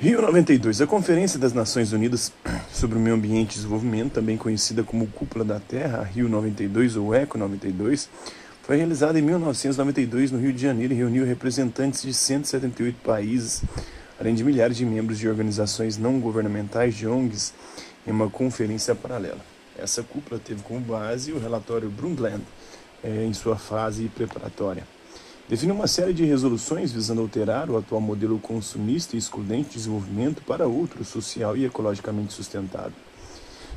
Rio 92, a Conferência das Nações Unidas sobre o Meio Ambiente e Desenvolvimento, também conhecida como Cúpula da Terra, Rio 92 ou Eco 92, foi realizada em 1992 no Rio de Janeiro e reuniu representantes de 178 países, além de milhares de membros de organizações não governamentais de ONGs, em uma conferência paralela. Essa cúpula teve como base o relatório Brundtland, eh, em sua fase preparatória define uma série de resoluções visando alterar o atual modelo consumista e excludente de desenvolvimento para outro social e ecologicamente sustentável.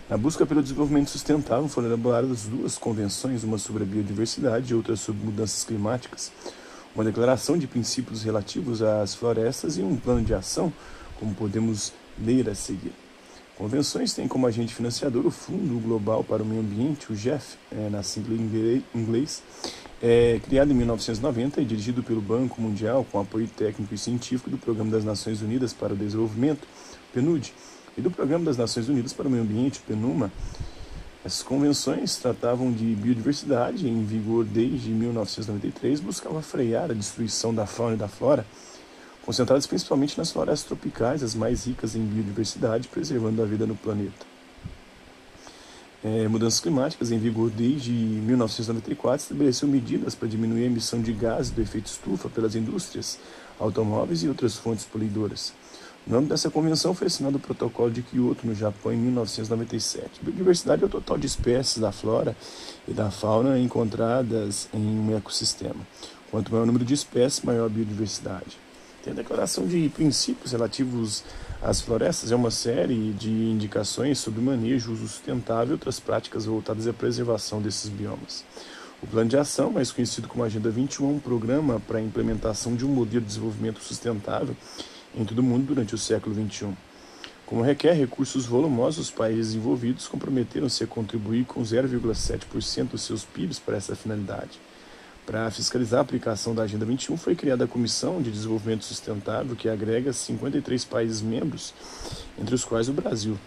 Na busca pelo desenvolvimento sustentável foram elaboradas duas convenções, uma sobre a biodiversidade e outra sobre mudanças climáticas, uma declaração de princípios relativos às florestas e um plano de ação, como podemos ler a seguir. Convenções têm como agente financiador o Fundo Global para o Meio Ambiente, o GEF, é, na sigla em inglês, é, criado em 1990 e dirigido pelo Banco Mundial com apoio técnico e científico do Programa das Nações Unidas para o Desenvolvimento, PNUD, e do Programa das Nações Unidas para o Meio Ambiente, PNUMA. Essas convenções tratavam de biodiversidade em vigor desde 1993, buscavam frear a destruição da fauna e da flora, concentradas principalmente nas florestas tropicais, as mais ricas em biodiversidade, preservando a vida no planeta é, mudanças climáticas em vigor desde 1994 estabeleceu medidas para diminuir a emissão de gases do efeito estufa pelas indústrias, automóveis e outras fontes poluidoras. No âmbito dessa convenção foi assinado o Protocolo de Kyoto no Japão em 1997. Biodiversidade é o total de espécies da flora e da fauna encontradas em um ecossistema. Quanto maior o número de espécies, maior a biodiversidade. Tem a declaração de princípios relativos às florestas, é uma série de indicações sobre o manejo, uso sustentável e outras práticas voltadas à preservação desses biomas. O Plano de Ação, mais conhecido como Agenda 21, é um programa para a implementação de um modelo de desenvolvimento sustentável em todo o mundo durante o século XXI. Como requer recursos volumosos, os países envolvidos comprometeram-se a contribuir com 0,7% dos seus PIBs para essa finalidade. Para fiscalizar a aplicação da Agenda 21, foi criada a Comissão de Desenvolvimento Sustentável, que agrega 53 países membros, entre os quais o Brasil.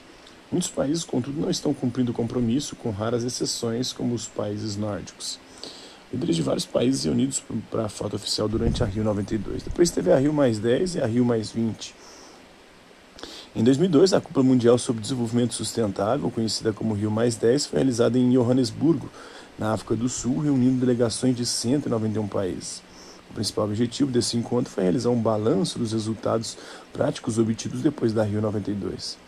Muitos países, contudo, não estão cumprindo o compromisso, com raras exceções, como os países nórdicos. Líderes de vários países reunidos para a foto oficial durante a Rio 92. Depois teve a Rio mais 10 e a Rio mais 20. Em 2002, a Cúpula Mundial sobre Desenvolvimento Sustentável, conhecida como Rio mais 10, foi realizada em Johannesburgo, na África do Sul, reunindo delegações de 191 países. O principal objetivo desse encontro foi realizar um balanço dos resultados práticos obtidos depois da Rio 92.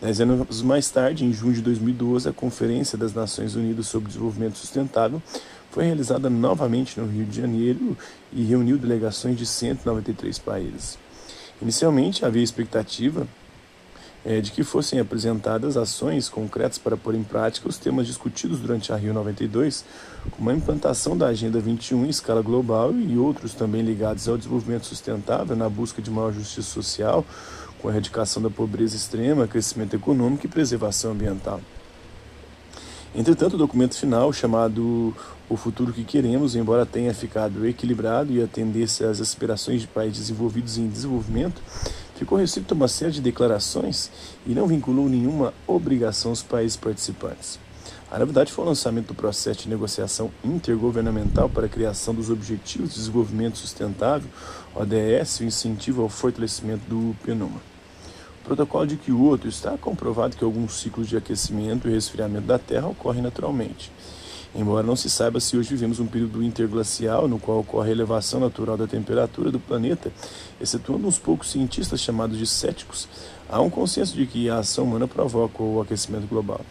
Dez anos mais tarde, em junho de 2012, a Conferência das Nações Unidas sobre Desenvolvimento Sustentável foi realizada novamente no Rio de Janeiro e reuniu delegações de 193 países. Inicialmente, havia expectativa é, de que fossem apresentadas ações concretas para pôr em prática os temas discutidos durante a Rio 92, como a implantação da Agenda 21 em escala global e outros também ligados ao desenvolvimento sustentável na busca de maior justiça social, com a erradicação da pobreza extrema, crescimento econômico e preservação ambiental. Entretanto, o documento final, chamado O Futuro que Queremos, embora tenha ficado equilibrado e atendesse às aspirações de países desenvolvidos em desenvolvimento, ficou restrito a uma série de declarações e não vinculou nenhuma obrigação aos países participantes. A novidade foi o lançamento do processo de negociação intergovernamental para a criação dos Objetivos de Desenvolvimento Sustentável, ODS, e o incentivo ao fortalecimento do PNUMA. O protocolo de Kyoto está comprovado que alguns ciclos de aquecimento e resfriamento da Terra ocorrem naturalmente. Embora não se saiba se hoje vivemos um período interglacial no qual ocorre a elevação natural da temperatura do planeta, excetuando uns poucos cientistas chamados de céticos, há um consenso de que a ação humana provoca o aquecimento global.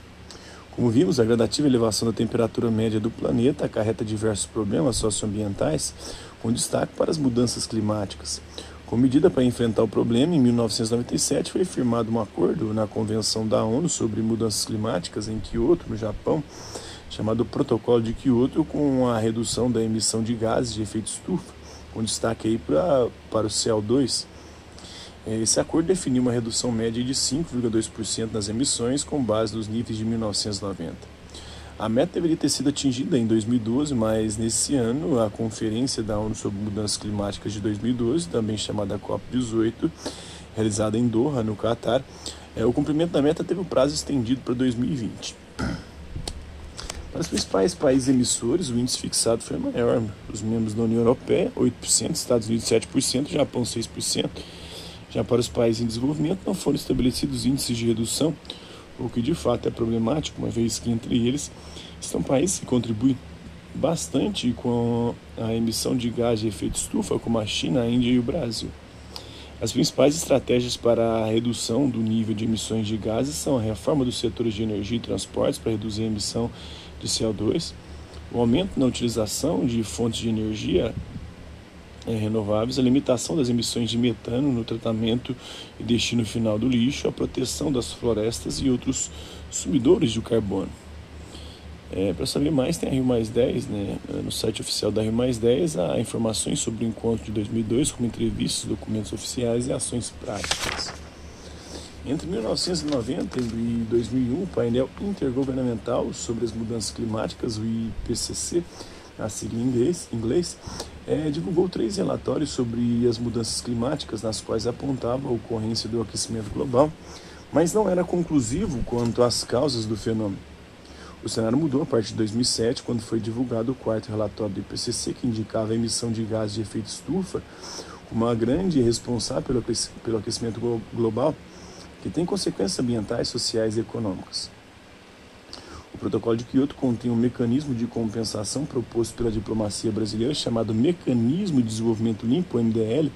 Como vimos, a gradativa elevação da temperatura média do planeta acarreta diversos problemas socioambientais, com destaque para as mudanças climáticas. Como medida para enfrentar o problema, em 1997 foi firmado um acordo na Convenção da ONU sobre Mudanças Climáticas em Kyoto, no Japão, chamado Protocolo de Kyoto, com a redução da emissão de gases de efeito estufa, com destaque aí pra, para o CO2. Esse acordo definiu uma redução média de 5,2% nas emissões com base nos níveis de 1990. A meta deveria ter sido atingida em 2012, mas nesse ano a Conferência da ONU sobre Mudanças Climáticas de 2012, também chamada COP18, realizada em Doha, no Catar, é, o cumprimento da meta teve o prazo estendido para 2020. Para os principais países emissores, o índice fixado foi maior. Os membros da União Europeia, 8%, Estados Unidos, 7%, Japão, 6%. Já para os países em desenvolvimento, não foram estabelecidos índices de redução, o que de fato é problemático, uma vez que entre eles estão países que contribuem bastante com a emissão de gás de efeito estufa, como a China, a Índia e o Brasil. As principais estratégias para a redução do nível de emissões de gases são a reforma dos setores de energia e transportes para reduzir a emissão de CO2, o aumento na utilização de fontes de energia é, renováveis, a limitação das emissões de metano no tratamento e destino final do lixo, a proteção das florestas e outros sumidores de carbono. É, Para saber mais, tem a Rio Mais 10, né? no site oficial da Rio Mais 10, há informações sobre o encontro de 2002, como entrevistas, documentos oficiais e ações práticas. Entre 1990 e 2001, o painel intergovernamental sobre as mudanças climáticas, o IPCC, a sigla em inglês, inglês é, divulgou três relatórios sobre as mudanças climáticas, nas quais apontava a ocorrência do aquecimento global, mas não era conclusivo quanto às causas do fenômeno. O cenário mudou a partir de 2007, quando foi divulgado o quarto relatório do IPCC, que indicava a emissão de gases de efeito estufa como uma grande responsável pelo aquecimento global, que tem consequências ambientais, sociais e econômicas. O protocolo de Kyoto contém um mecanismo de compensação proposto pela diplomacia brasileira chamado Mecanismo de Desenvolvimento Limpo, MDL,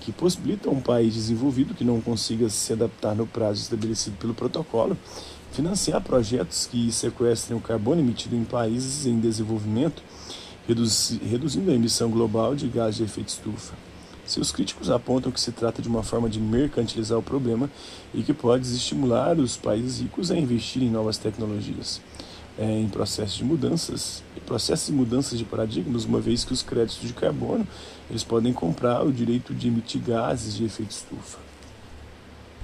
que possibilita a um país desenvolvido que não consiga se adaptar no prazo estabelecido pelo protocolo financiar projetos que sequestrem o carbono emitido em países em desenvolvimento, reduzindo a emissão global de gás de efeito estufa. Seus críticos apontam que se trata de uma forma de mercantilizar o problema e que pode estimular os países ricos a investir em novas tecnologias, é, em processos de mudanças, processos de mudanças de paradigmas, uma vez que os créditos de carbono eles podem comprar o direito de emitir gases de efeito estufa.